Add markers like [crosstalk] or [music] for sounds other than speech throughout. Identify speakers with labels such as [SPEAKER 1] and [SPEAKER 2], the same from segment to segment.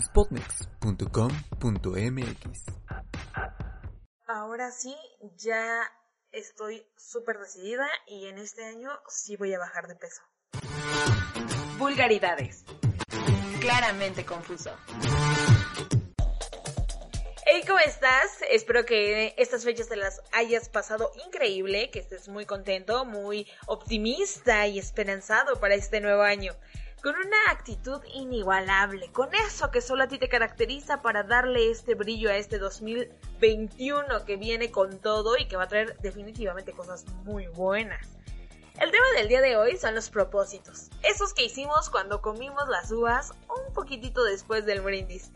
[SPEAKER 1] Spotnex.com.mx
[SPEAKER 2] Ahora sí, ya estoy súper decidida y en este año sí voy a bajar de peso. Vulgaridades. Claramente confuso. Hey, ¿cómo estás? Espero que estas fechas te las hayas pasado increíble, que estés muy contento, muy optimista y esperanzado para este nuevo año. Con una actitud inigualable, con eso que solo a ti te caracteriza para darle este brillo a este 2021 que viene con todo y que va a traer definitivamente cosas muy buenas. El tema del día de hoy son los propósitos, esos que hicimos cuando comimos las uvas un poquitito después del brindis.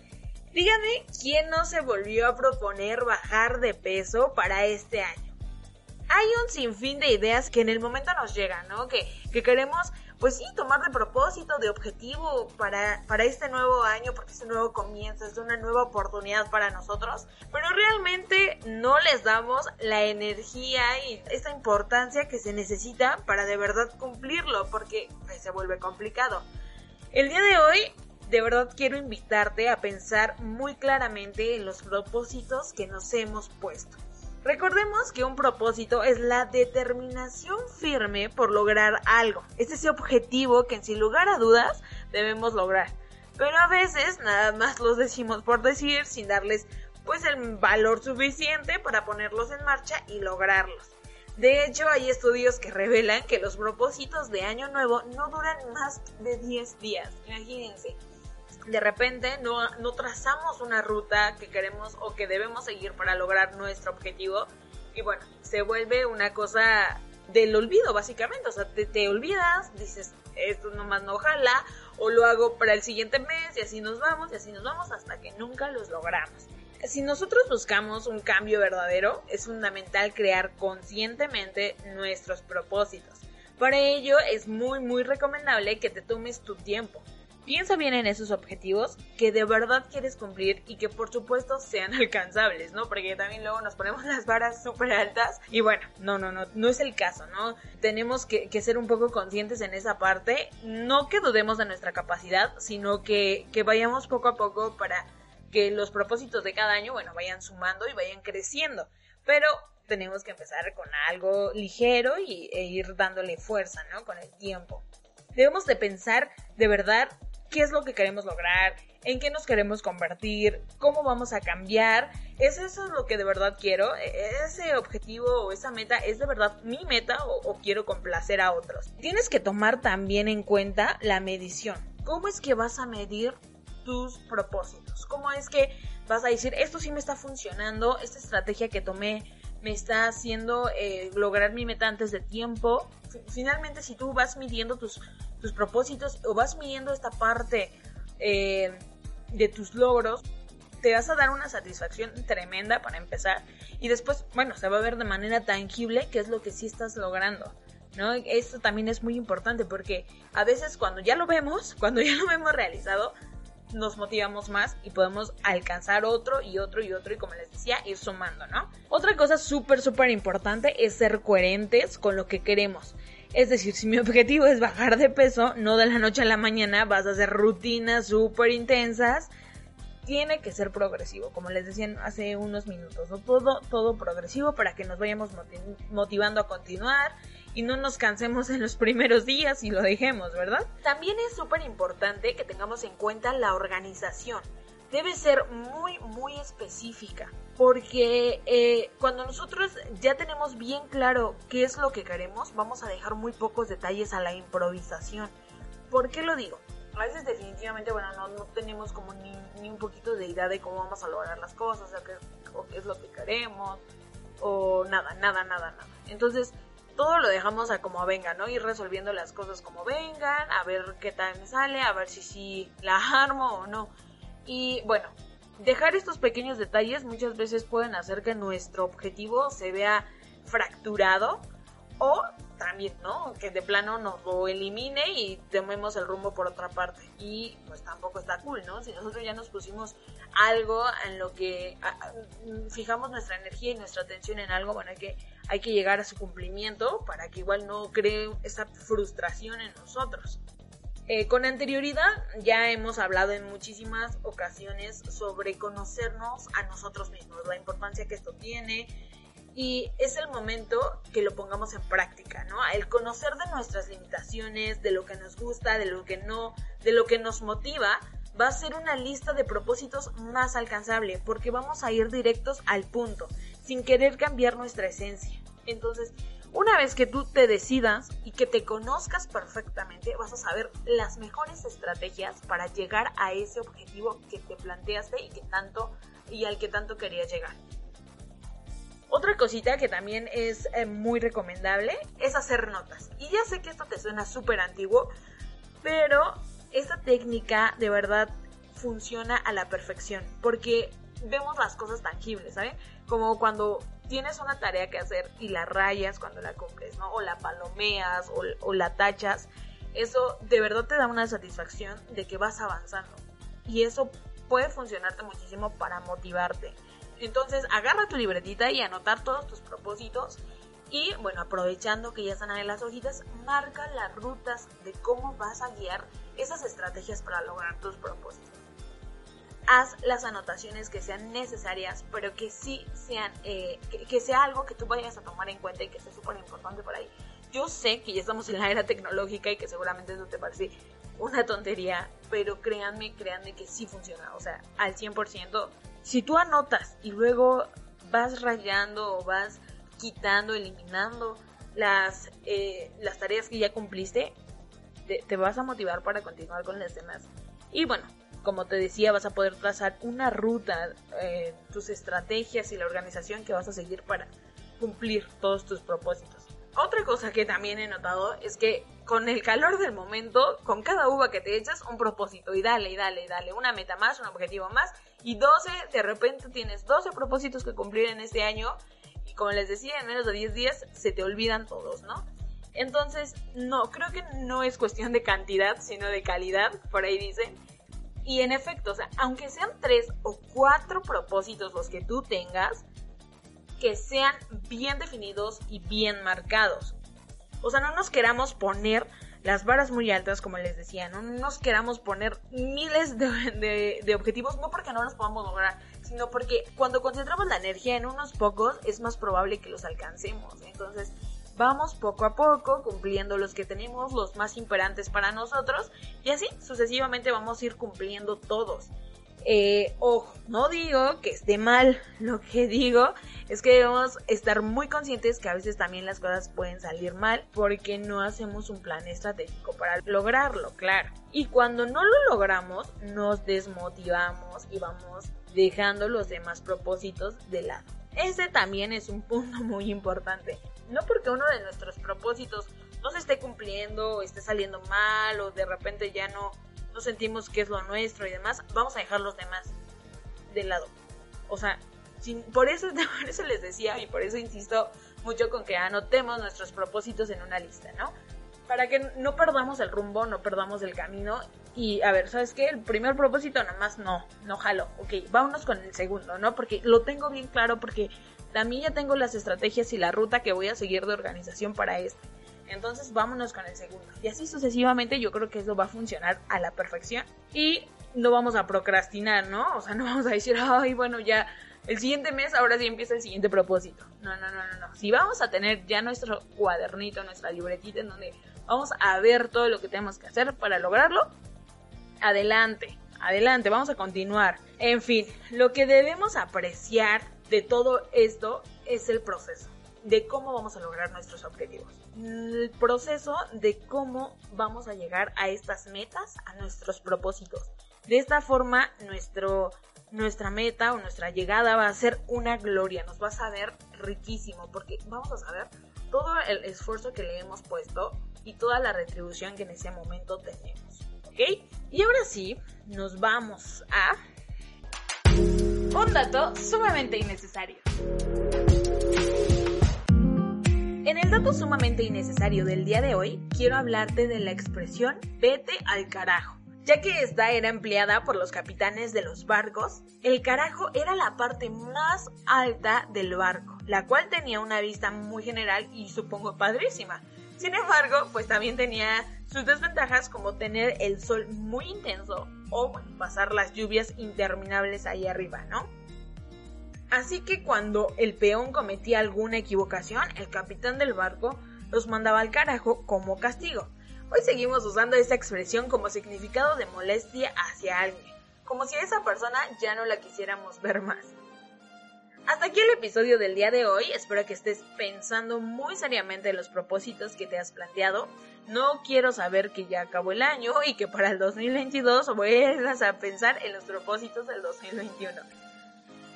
[SPEAKER 2] Dígame quién no se volvió a proponer bajar de peso para este año. Hay un sinfín de ideas que en el momento nos llegan, ¿no? Que, que queremos, pues sí, tomar de propósito, de objetivo para, para este nuevo año, porque este nuevo comienzo es una nueva oportunidad para nosotros, pero realmente no les damos la energía y esta importancia que se necesita para de verdad cumplirlo, porque pues, se vuelve complicado. El día de hoy de verdad quiero invitarte a pensar muy claramente en los propósitos que nos hemos puesto. Recordemos que un propósito es la determinación firme por lograr algo. Es ese objetivo que sin lugar a dudas debemos lograr. Pero a veces nada más los decimos por decir sin darles pues el valor suficiente para ponerlos en marcha y lograrlos. De hecho, hay estudios que revelan que los propósitos de año nuevo no duran más de 10 días. Imagínense de repente no, no trazamos una ruta que queremos o que debemos seguir para lograr nuestro objetivo y bueno, se vuelve una cosa del olvido básicamente, o sea, te, te olvidas, dices, esto nomás no jala, o lo hago para el siguiente mes y así nos vamos y así nos vamos hasta que nunca los logramos. Si nosotros buscamos un cambio verdadero, es fundamental crear conscientemente nuestros propósitos. Para ello es muy muy recomendable que te tomes tu tiempo, Piensa bien en esos objetivos que de verdad quieres cumplir y que por supuesto sean [laughs] alcanzables, ¿no? Porque también luego nos ponemos las varas súper altas y bueno, no, no, no, no es el caso, ¿no? Tenemos que, que, ser un poco conscientes en esa parte, no que dudemos de nuestra capacidad, sino que, que vayamos poco a poco para que los propósitos de cada año, bueno, vayan sumando y vayan creciendo. Pero tenemos que empezar con algo ligero y, e ir dándole fuerza, ¿no? Con el tiempo. Debemos de pensar de verdad qué es lo que queremos lograr, en qué nos queremos convertir, cómo vamos a cambiar. ¿Es eso lo que de verdad quiero? ¿E-, ¿Ese objetivo o esa meta es de verdad mi meta o, quiero complacer a otros? Tienes que tomar también en cuenta la medición. ¿Cómo es que vas a medir tus propósitos? ¿Cómo es que vas a decir, esto sí me está funcionando, esta estrategia que tomé me está haciendo eh, lograr mi meta antes de tiempo? Finalmente, si tú vas midiendo tus tus propósitos o vas midiendo esta parte eh, de tus logros, te vas a dar una satisfacción tremenda para empezar y después, bueno, se va a ver de manera tangible qué es lo que sí estás logrando. ¿No? Esto también es muy importante porque a veces cuando ya lo vemos, [laughs] cuando ya lo vemos realizado, nos motivamos más y podemos alcanzar otro y otro y otro y como les decía, ir sumando, ¿no? Otra cosa súper, súper importante es ser coherentes con lo que queremos. Es decir, si mi objetivo es bajar de peso, no de la noche a la mañana vas a hacer rutinas súper intensas. Tiene que ser progresivo, como les decía hace unos minutos. Todo, todo progresivo para que nos vayamos motivando a continuar y no nos cansemos en los primeros días y lo dejemos, ¿verdad? También es súper importante que tengamos en cuenta la organización debe ser muy, muy específica. Porque eh, cuando nosotros ya tenemos bien claro qué es lo que queremos, vamos a dejar muy pocos detalles a la improvisación. ¿Por qué lo digo? A veces definitivamente, bueno, no, no tenemos como ni, ni, un poquito de idea de cómo vamos a lograr las cosas, o qué, o qué es lo que queremos, o nada, nada, nada, nada. Entonces, todo lo dejamos a como venga, ¿no? Ir resolviendo las cosas como vengan, a ver qué tal me sale, a ver si sí la [laughs] armo o no. Y bueno, dejar estos pequeños detalles muchas veces pueden hacer que nuestro objetivo se vea fracturado o también, ¿no? Que de plano nos lo elimine y tomemos el rumbo por otra parte. Y pues tampoco está cool, ¿no? Si nosotros ya nos pusimos algo en lo que fijamos nuestra energía y nuestra atención en algo, bueno, hay que, hay que llegar a su cumplimiento para que igual no cree esa frustración en nosotros. Eh, con anterioridad ya hemos hablado en muchísimas ocasiones sobre conocernos a nosotros mismos, la importancia que esto tiene, y es el momento que lo pongamos en práctica, ¿no? El conocer de nuestras limitaciones, de lo que nos gusta, de lo que no, de lo que nos motiva, va a ser una lista de propósitos más alcanzable, porque vamos a ir directos al punto, sin querer cambiar nuestra esencia. Entonces, una vez que tú te decidas y que te conozcas perfectamente, vas a saber las mejores estrategias para llegar a ese objetivo que te planteaste y que tanto y al que tanto querías llegar. Otra cosita que también es eh, muy recomendable es hacer notas. Y ya sé que esto te suena súper antiguo, pero esta técnica de verdad funciona a la perfección porque vemos las cosas tangibles, ¿sabes? Como cuando tienes una tarea que hacer y la rayas cuando la cumples, ¿no? O la palomeas o, la tachas. Eso de verdad te da una satisfacción de que vas avanzando. Y eso puede funcionarte muchísimo para motivarte. Entonces, agarra tu libretita y anotar todos tus propósitos. Y bueno, aprovechando que ya están ahí las hojitas, marca las rutas de cómo vas a guiar esas estrategias para lograr tus propósitos. Haz las anotaciones que sean necesarias, pero que sí sean, eh, que, sea algo que tú vayas a tomar en cuenta y que sea súper importante por ahí. Yo sé que ya estamos en la era tecnológica y que seguramente eso te parece una tontería, pero créanme, créanme que sí funciona. O sea, al 100% si tú anotas y luego vas rayando o vas quitando, eliminando las, eh, las tareas que ya cumpliste, te, vas a motivar para continuar con las demás. Y bueno, como te decía, vas a poder trazar una ruta, eh, tus estrategias y la organización que vas a seguir para cumplir todos tus propósitos. Otra cosa que también he notado es que con el calor del momento, con cada uva que te echas, un propósito y dale y dale y dale, una meta más, un objetivo más y 12, de repente tienes 12 propósitos que cumplir en este año y como les decía, en menos de 10 días se te olvidan todos, ¿no? Entonces, no, creo que no es cuestión de cantidad, sino de calidad, por ahí dicen. Y en efecto, o sea, aunque sean 3 o 4 propósitos los que tú tengas, que sean bien definidos y bien marcados. O sea, no nos queramos poner las varas muy altas, como les decía, no nos queramos poner miles de, objetivos, no porque no los podamos lograr, sino porque cuando concentramos la energía en unos pocos, es más probable que los alcancemos. Entonces, vamos poco a poco cumpliendo los que tenemos, los más imperantes para nosotros, y así sucesivamente vamos a ir cumpliendo todos. Eh, ojo, no digo que esté mal, [laughs] lo que digo es que debemos estar muy conscientes que a veces también las cosas pueden salir mal porque no hacemos un plan estratégico para lograrlo, claro. Y cuando no lo logramos, nos desmotivamos y vamos dejando los demás propósitos de lado. Ese también es un punto muy importante. No porque uno de nuestros propósitos no se esté cumpliendo o esté saliendo mal o de repente ya no no sentimos que es lo nuestro y demás, vamos a dejar los demás de lado. O sea, por, eso, [laughs] por eso les decía y por eso insisto mucho con que anotemos nuestros propósitos en una lista, ¿no? Para que no perdamos el rumbo, no perdamos el camino. Y a ver, ¿sabes qué? El primer propósito nada más no, no jalo. Ok, vámonos con el segundo, ¿no? Porque lo tengo bien claro, porque también ya tengo las estrategias y la ruta que voy a seguir de organización para este. Entonces vámonos con el segundo. Y así sucesivamente yo creo que eso va a funcionar a la perfección. Y no vamos a procrastinar, ¿no? O sea, no vamos a decir, ay, bueno, ya el siguiente mes, ahora sí empieza el siguiente propósito. No, no, no, no, no. Si vamos a tener ya nuestro cuadernito, nuestra libretita en donde vamos a ver todo lo que tenemos que hacer para lograrlo, adelante, adelante, vamos a continuar. En fin, lo que debemos apreciar de todo esto es el proceso de cómo vamos a lograr nuestros objetivos. El proceso de cómo vamos a llegar a estas metas, a nuestros propósitos. De esta forma, nuestro, nuestra meta o nuestra llegada va a ser una gloria, nos va a saber riquísimo, porque vamos a saber todo el esfuerzo que le hemos puesto y toda la retribución que en ese momento tenemos. ¿Ok? Y ahora sí, nos vamos a... Un dato sumamente innecesario. En el dato sumamente innecesario del día de hoy, quiero hablarte de la expresión vete al carajo. Ya que esta era empleada por los capitanes de los barcos, el carajo era la parte más alta del barco, la cual tenía una vista muy general y supongo padrísima. Sin embargo, pues también tenía sus desventajas como tener el sol muy intenso o pasar las lluvias interminables ahí arriba, ¿no? Así que cuando el peón cometía alguna equivocación, el capitán del barco los mandaba al carajo como castigo. Hoy seguimos usando esa expresión como significado de molestia hacia alguien, como si a esa persona ya no la quisiéramos ver más. Hasta aquí el episodio del día de hoy, espero que estés pensando muy seriamente en los propósitos que te has planteado. No quiero saber que ya acabó el año y que para el 2022 vuelvas a pensar en los propósitos del 2021.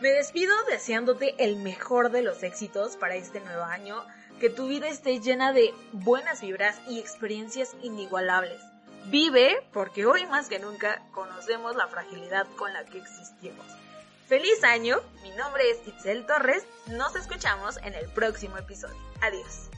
[SPEAKER 2] Me despido deseándote el mejor de los éxitos para este nuevo año, que tu vida esté llena de buenas vibras y experiencias inigualables. Vive porque hoy más que nunca conocemos la fragilidad con la que existimos. Feliz año, mi nombre es Itzel Torres, nos escuchamos en el próximo episodio. Adiós.